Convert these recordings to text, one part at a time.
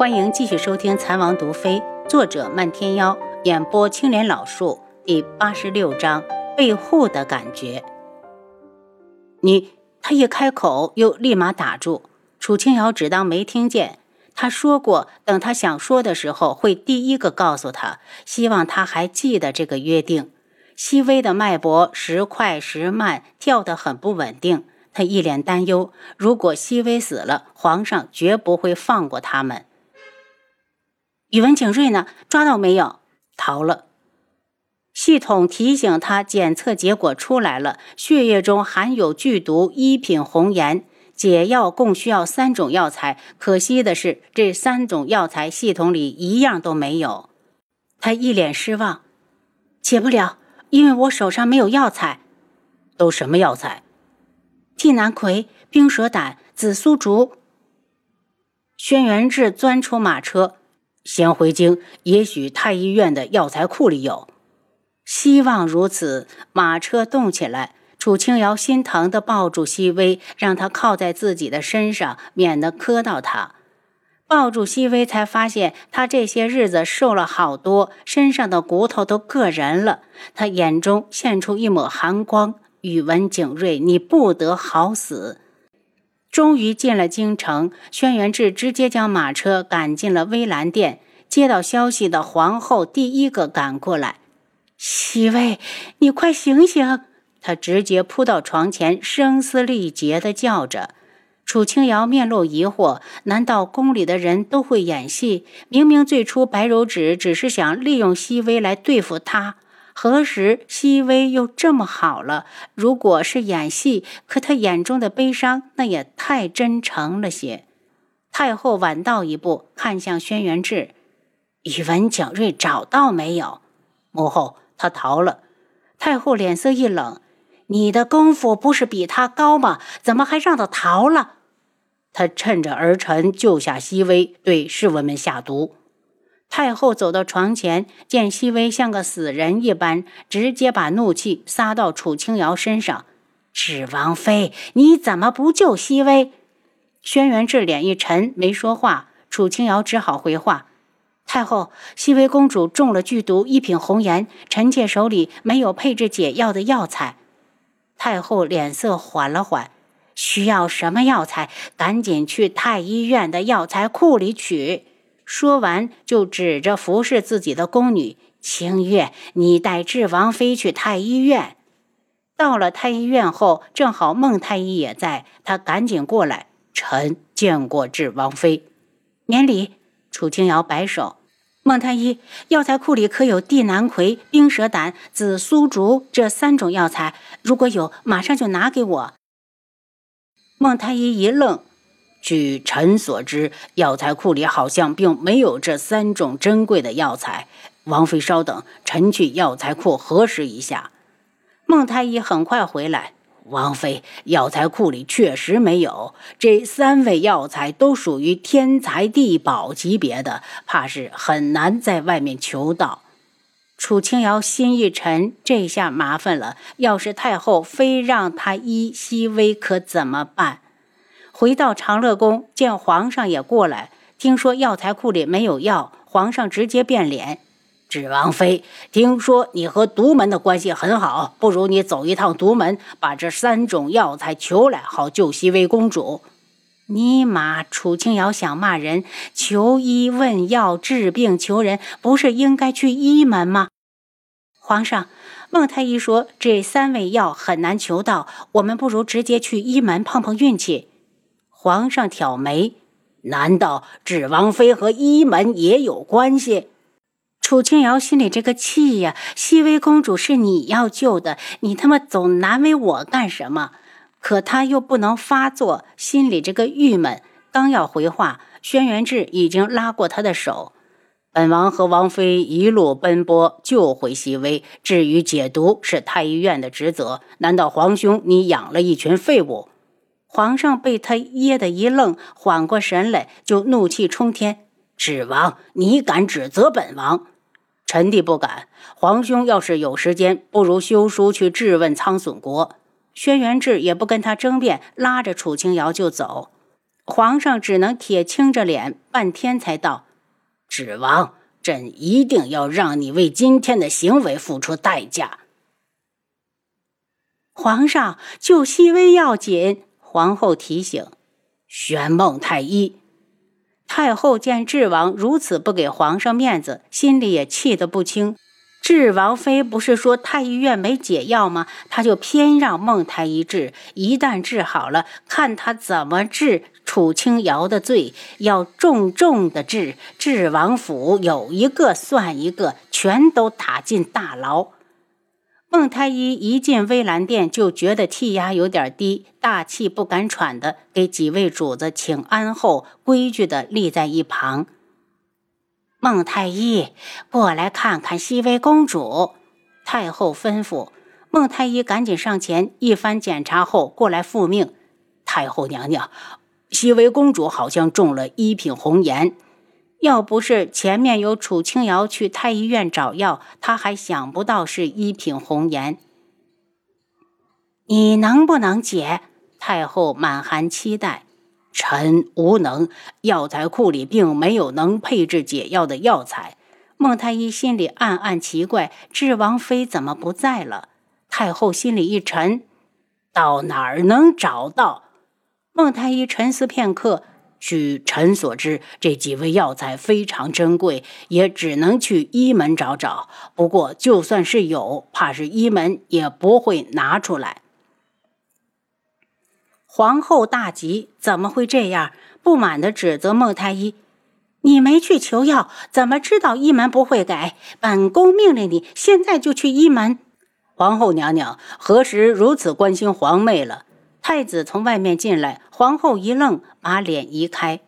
欢迎继续收听《残王毒妃》，作者漫天妖，演播青莲老树，第八十六章被护的感觉。你，他一开口又立马打住。楚清瑶只当没听见。他说过，等他想说的时候，会第一个告诉他。希望他还记得这个约定。熹微的脉搏时快时慢，跳得很不稳定。他一脸担忧，如果熹微死了，皇上绝不会放过他们。宇文景睿呢？抓到没有？逃了。系统提醒他，检测结果出来了，血液中含有剧毒一品红颜。解药共需要三种药材，可惜的是，这三种药材系统里一样都没有。他一脸失望，解不了，因为我手上没有药材。都什么药材？地南葵、冰蛇胆、紫苏竹。轩辕志钻出马车。先回京，也许太医院的药材库里有。希望如此。马车动起来，楚清瑶心疼地抱住熹微，让他靠在自己的身上，免得磕到他。抱住熹微，才发现他这些日子瘦了好多，身上的骨头都硌人了。他眼中现出一抹寒光。宇文景睿，你不得好死！终于进了京城，轩辕志直接将马车赶进了微澜殿。接到消息的皇后第一个赶过来：“熹微，你快醒醒！”她直接扑到床前，声嘶力竭地叫着。楚清瑶面露疑惑：难道宫里的人都会演戏？明明最初白柔指只是想利用熹微来对付他。何时熹微又这么好了？如果是演戏，可他眼中的悲伤那也太真诚了些。太后晚到一步，看向轩辕志：“宇文景睿找到没有？”母后，他逃了。太后脸色一冷：“你的功夫不是比他高吗？怎么还让他逃了？”他趁着儿臣救下熹微，对侍卫们下毒。太后走到床前，见熹微像个死人一般，直接把怒气撒到楚清瑶身上。芷王妃，你怎么不救熹微？轩辕志脸一沉，没说话。楚清瑶只好回话：太后，熹微公主中了剧毒一品红颜，臣妾手里没有配置解药的药材。太后脸色缓了缓，需要什么药材？赶紧去太医院的药材库里取。说完，就指着服侍自己的宫女清月：“你带智王妃去太医院。”到了太医院后，正好孟太医也在，他赶紧过来：“臣见过智王妃，免礼。”楚清瑶摆手：“孟太医，药材库里可有地南葵、冰蛇胆、紫苏竹这三种药材？如果有，马上就拿给我。”孟太医一愣。据臣所知，药材库里好像并没有这三种珍贵的药材。王妃稍等，臣去药材库核实一下。孟太医很快回来。王妃，药材库里确实没有这三味药材，都属于天才地宝级别的，怕是很难在外面求到。楚清瑶心一沉，这下麻烦了。要是太后非让他医熹微，可怎么办？回到长乐宫，见皇上也过来。听说药材库里没有药，皇上直接变脸。芷王妃，听说你和独门的关系很好，不如你走一趟独门，把这三种药材求来，好救熹微公主。尼玛！楚清瑶想骂人，求医问药、治病求人，不是应该去医门吗？皇上，孟太医说这三味药很难求到，我们不如直接去医门碰碰运气。皇上挑眉：“难道指王妃和医门也有关系？”楚清瑶心里这个气呀！熹微公主是你要救的，你他妈总难为我干什么？可他又不能发作，心里这个郁闷。刚要回话，轩辕志已经拉过他的手：“本王和王妃一路奔波救回熹微，至于解毒，是太医院的职责。难道皇兄你养了一群废物？”皇上被他噎得一愣，缓过神来就怒气冲天：“指王，你敢指责本王？臣弟不敢。皇兄要是有时间，不如修书去质问苍隼国。”轩辕志也不跟他争辩，拉着楚清瑶就走。皇上只能铁青着脸，半天才道：“指王，朕一定要让你为今天的行为付出代价。”皇上救熹微要紧，皇后提醒：“宣孟太医。”太后见智王如此不给皇上面子，心里也气得不轻。智王妃不是说太医院没解药吗？他就偏让孟太医治。一旦治好了，看他怎么治楚清瑶的罪，要重重的治。智王府有一个算一个，全都打进大牢。孟太医一进微澜殿，就觉得气压有点低，大气不敢喘的，给几位主子请安后，规矩的立在一旁。孟太医，过来看看熹微公主。太后吩咐。孟太医赶紧上前，一番检查后，过来复命。太后娘娘，熹微公主好像中了一品红颜。要不是前面有楚清瑶去太医院找药，他还想不到是一品红颜。你能不能解？太后满含期待。臣无能，药材库里并没有能配制解药的药材。孟太医心里暗暗奇怪：智王妃怎么不在了？太后心里一沉，到哪儿能找到？孟太医沉思片刻，据臣所知，这几味药材非常珍贵，也只能去医门找找。不过，就算是有，怕是医门也不会拿出来。皇后大急，怎么会这样？不满的指责孟太医：“你没去求药，怎么知道医门不会改？本宫命令你现在就去医门。”皇后娘娘何时如此关心皇妹了？太子从外面进来，皇后一愣，把脸移开：“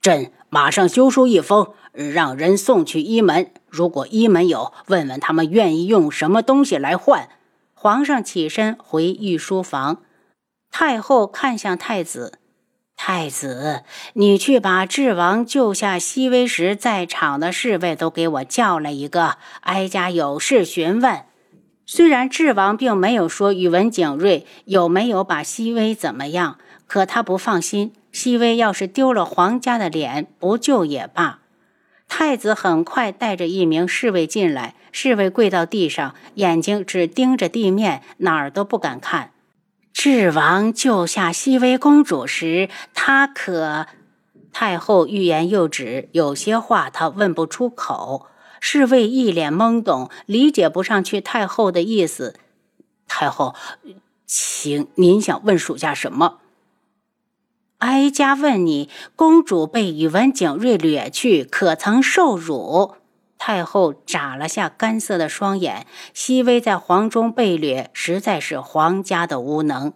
朕马上修书一封，让人送去医门。如果医门有，问问他们愿意用什么东西来换。”皇上起身回御书房。太后看向太子：“太子，你去把智王救下熹微时在场的侍卫都给我叫来一个，哀家有事询问。”虽然智王并没有说宇文景睿有没有把熹微怎么样，可他不放心，熹微要是丢了皇家的脸，不救也罢。太子很快带着一名侍卫进来，侍卫跪到地上，眼睛只盯着地面，哪儿都不敢看。智王救下熹微公主时，他可……太后欲言又止，有些话她问不出口。侍卫一脸懵懂，理解不上去太后的意思。太后，请您想问属下什么？哀家问你，公主被宇文景睿掠去，可曾受辱？太后眨了下干涩的双眼，熹微在皇中被掠，实在是皇家的无能。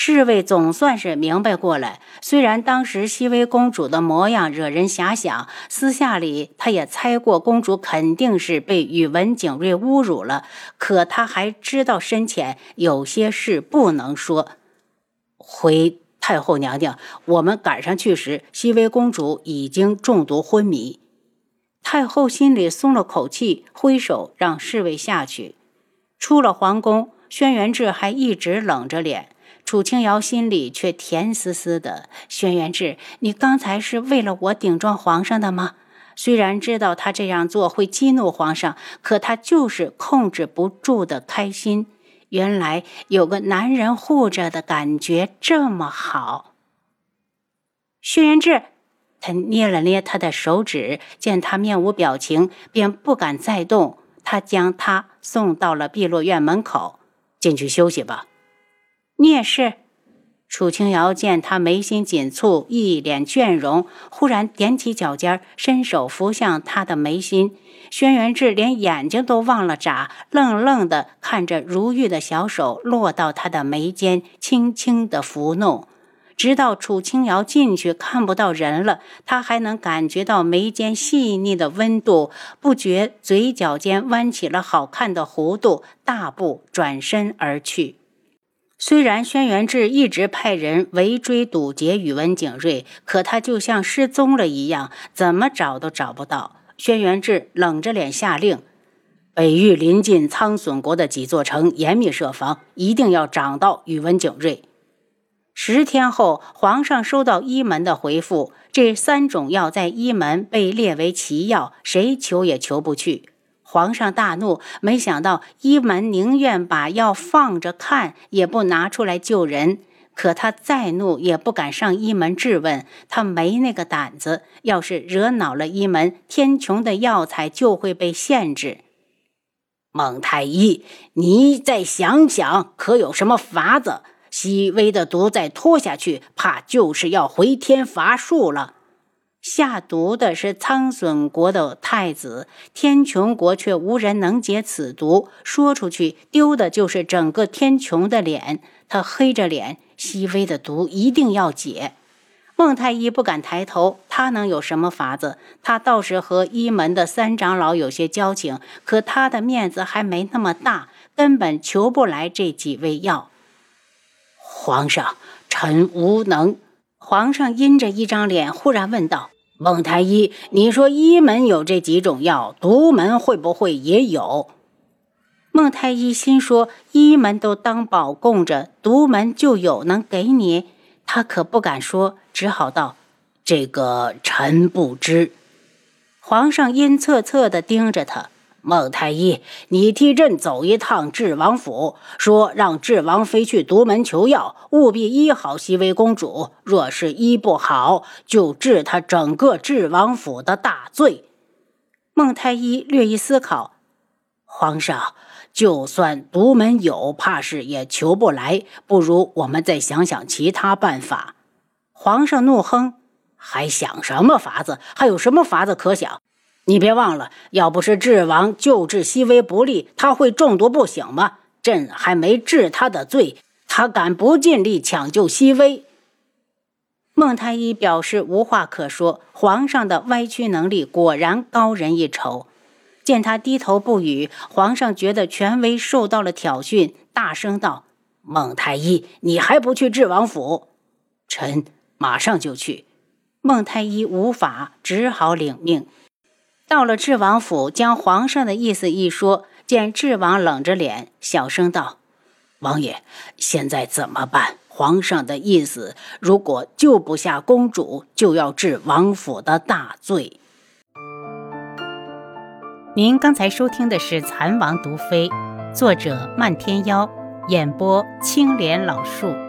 侍卫总算是明白过来，虽然当时熹微公主的模样惹人遐想，私下里他也猜过公主肯定是被宇文景睿侮辱了，可他还知道深浅，有些事不能说。回太后娘娘，我们赶上去时，熹微公主已经中毒昏迷。太后心里松了口气，挥手让侍卫下去。出了皇宫，轩辕志还一直冷着脸，楚清瑶心里却甜丝丝的。轩辕志，你刚才是为了我顶撞皇上的吗？虽然知道他这样做会激怒皇上，可他就是控制不住的开心。原来有个男人护着的感觉这么好。轩辕志。他捏了捏他的手指，见他面无表情，便不敢再动。他将他送到了碧落院门口，进去休息吧。你也是。楚清瑶见他眉心紧蹙，一脸倦容，忽然踮起脚尖，伸手扶向他的眉心。轩辕志连眼睛都忘了眨，愣愣地看着如玉的小手落到他的眉间，轻轻地抚弄。直到楚清瑶进去看不到人了，他还能感觉到眉间细腻的温度，不觉嘴角间弯起了好看的弧度，大步转身而去。虽然轩辕志一直派人围追堵截宇文景睿，可他就像失踪了一样，怎么找都找不到。轩辕志冷着脸下令：北域临近苍隼国的几座城，严密设防，一定要找到宇文景睿。十天后，皇上收到一门的回复，这三种药在一门被列为奇药，谁求也求不去。皇上大怒，没想到一门宁愿把药放着看，也不拿出来救人。可他再怒也不敢上一门质问，他没那个胆子。要是惹恼了一门，天穹的药材就会被限制。孟太医，你再想想，可有什么法子？细微的毒再拖下去，怕就是要回天乏术了。下毒的是苍隼国的太子，天穹国却无人能解此毒。说出去，丢的就是整个天穹的脸。他黑着脸，细微的毒一定要解。孟太医不敢抬头，他能有什么法子？他倒是和一门的三长老有些交情，可他的面子还没那么大，根本求不来这几味药。皇上，臣无能。皇上阴着一张脸，忽然问道：“孟太医，你说医门有这几种药，独门会不会也有？”孟太医心说：“医门都当宝供着，独门就有能给你？”他可不敢说，只好道：“这个臣不知。”皇上阴恻恻的盯着他。孟太医，你替朕走一趟智王府，说让智王妃去独门求药，务必医好熹微公主。若是医不好，就治他整个智王府的大罪。孟太医略一思考，皇上，就算独门有，怕是也求不来。不如我们再想想其他办法。皇上怒哼：“还想什么法子？还有什么法子可想？”你别忘了，要不是智王救治熹微不利，他会中毒不醒吗？朕还没治他的罪，他敢不尽力抢救熹微？孟太医表示无话可说。皇上的歪曲能力果然高人一筹。见他低头不语，皇上觉得权威受到了挑衅，大声道：“孟太医，你还不去智王府？”臣马上就去。孟太医无法，只好领命。到了智王府，将皇上的意思一说，见智王冷着脸，小声道：“王爷，现在怎么办？皇上的意思，如果救不下公主，就要治王府的大罪。”您刚才收听的是《蚕王毒妃》，作者漫天妖，演播青莲老树。